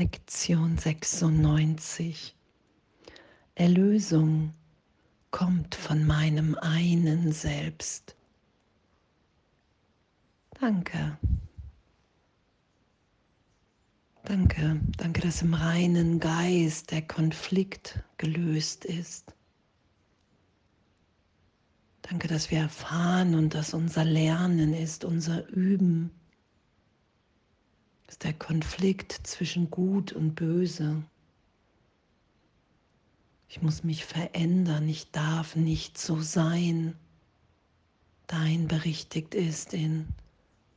Lektion 96. Erlösung kommt von meinem einen Selbst. Danke. Danke, danke, dass im reinen Geist der Konflikt gelöst ist. Danke, dass wir erfahren und dass unser Lernen ist, unser Üben, der Konflikt zwischen Gut und Böse. Ich muss mich verändern, ich darf nicht so sein. Dein berichtigt ist in,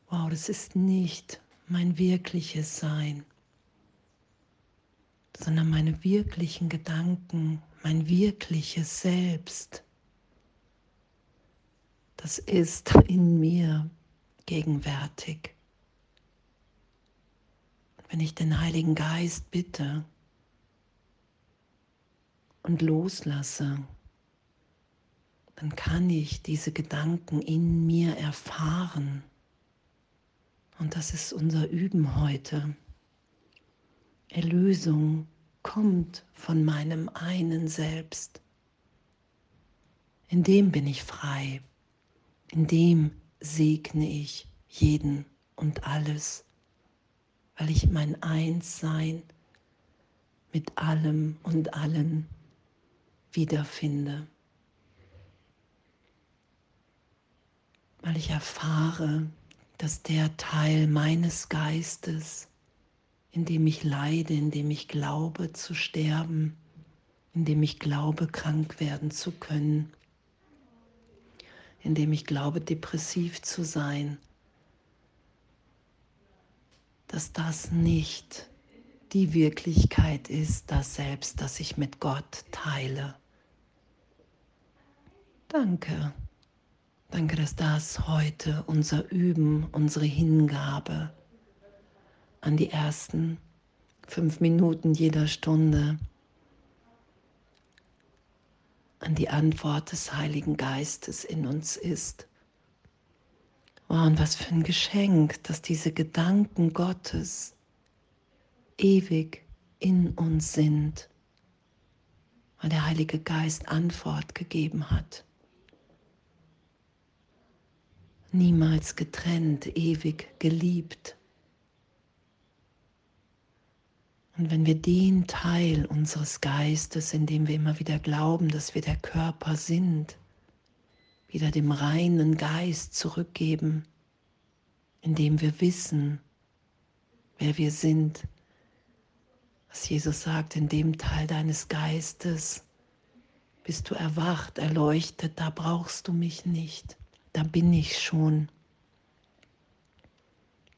wow, das ist nicht mein wirkliches Sein, sondern meine wirklichen Gedanken, mein wirkliches Selbst. Das ist in mir gegenwärtig. Wenn ich den Heiligen Geist bitte und loslasse, dann kann ich diese Gedanken in mir erfahren. Und das ist unser Üben heute. Erlösung kommt von meinem einen Selbst. In dem bin ich frei. In dem segne ich jeden und alles, weil ich mein Einssein mit allem und allen wiederfinde. Weil ich erfahre, dass der Teil meines Geistes, in dem ich leide, in dem ich glaube zu sterben, in dem ich glaube krank werden zu können, in dem ich glaube, depressiv zu sein, dass das nicht die Wirklichkeit ist, das Selbst, das ich mit Gott teile. Danke. Danke, dass das heute unser Üben, unsere Hingabe an die ersten fünf Minuten jeder Stunde an die Antwort des Heiligen Geistes in uns ist. Oh, und was für ein Geschenk, dass diese Gedanken Gottes ewig in uns sind, weil der Heilige Geist Antwort gegeben hat. Niemals getrennt, ewig geliebt. Und wenn wir den Teil unseres Geistes, in dem wir immer wieder glauben, dass wir der Körper sind, wieder dem reinen Geist zurückgeben, indem wir wissen, wer wir sind, was Jesus sagt, in dem Teil deines Geistes bist du erwacht, erleuchtet, da brauchst du mich nicht, da bin ich schon.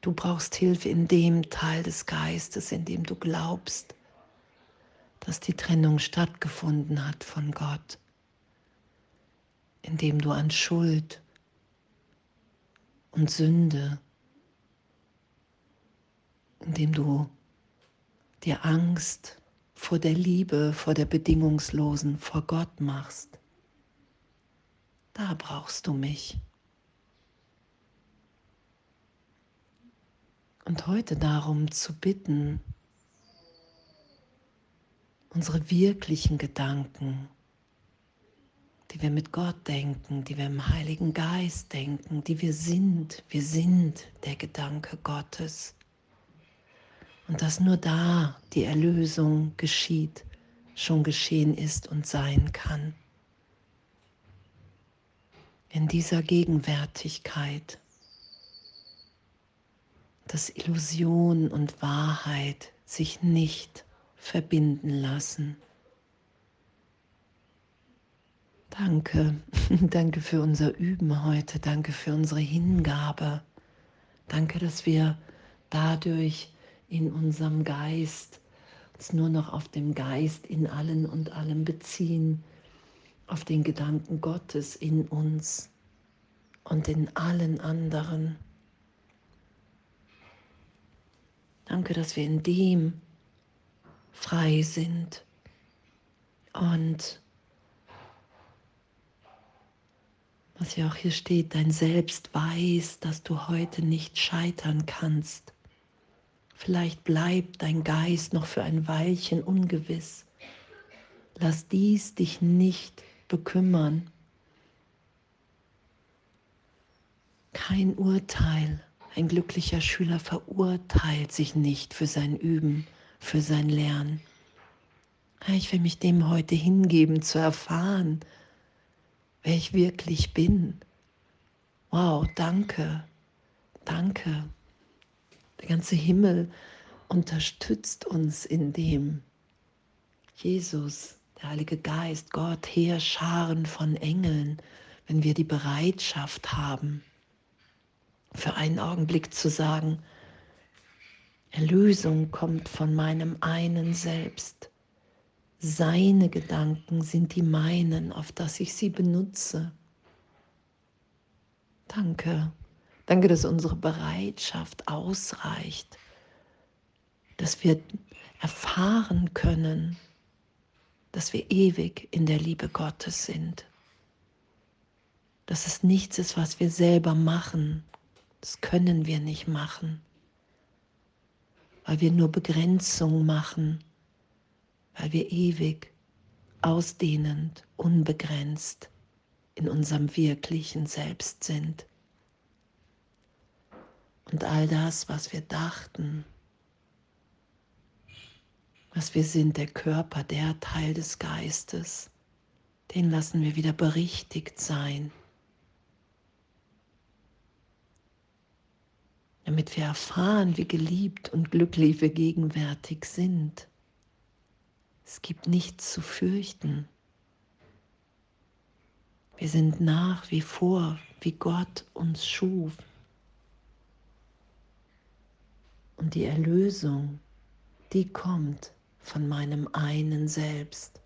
Du brauchst Hilfe in dem Teil des Geistes, in dem du glaubst, dass die Trennung stattgefunden hat von Gott, in dem du an Schuld und Sünde, in dem du dir Angst vor der Liebe, vor der bedingungslosen, vor Gott machst. Da brauchst du mich. Und heute darum zu bitten, unsere wirklichen Gedanken, die wir mit Gott denken, die wir im Heiligen Geist denken, die wir sind, wir sind der Gedanke Gottes. Und dass nur da die Erlösung geschieht, schon geschehen ist und sein kann. In dieser Gegenwärtigkeit dass Illusion und Wahrheit sich nicht verbinden lassen. Danke, danke für unser Üben heute, danke für unsere Hingabe, danke, dass wir dadurch in unserem Geist uns nur noch auf den Geist in allen und allem beziehen, auf den Gedanken Gottes in uns und in allen anderen. Danke, dass wir in dem frei sind und was ja auch hier steht, dein Selbst weiß, dass du heute nicht scheitern kannst, Vielleicht bleibt dein Geist noch für ein Weilchen ungewiss. Lass dies dich nicht bekümmern. Kein Urteil. Ein glücklicher Schüler verurteilt sich nicht für sein Üben, für sein Lernen. Ich will mich dem heute hingeben, zu erfahren, wer ich wirklich bin. Wow, danke, danke. Der ganze Himmel unterstützt uns in dem. Jesus, der Heilige Geist, Gott, Heerscharen von Engeln, wenn wir die Bereitschaft haben, für einen Augenblick zu sagen, Erlösung kommt von meinem einen Selbst. Seine Gedanken sind die meinen, auf dass ich sie benutze. Danke. Danke, dass unsere Bereitschaft ausreicht, dass wir erfahren können, dass wir ewig in der Liebe Gottes sind. Dass es nichts ist, was wir selber machen. Das können wir nicht machen, weil wir nur Begrenzung machen, weil wir ewig, ausdehnend, unbegrenzt in unserem wirklichen Selbst sind. Und all das, was wir dachten, was wir sind, der Körper, der Teil des Geistes, den lassen wir wieder berichtigt sein, damit wir erfahren, wie geliebt und glücklich wir gegenwärtig sind. Es gibt nichts zu fürchten. Wir sind nach wie vor, wie Gott uns schuf. Und die Erlösung, die kommt von meinem einen Selbst.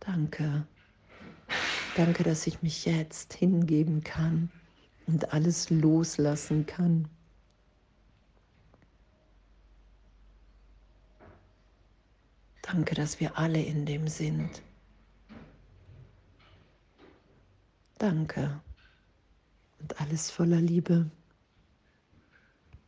Danke. Danke, dass ich mich jetzt hingeben kann und alles loslassen kann. Danke, dass wir alle in dem sind. Danke und alles voller Liebe.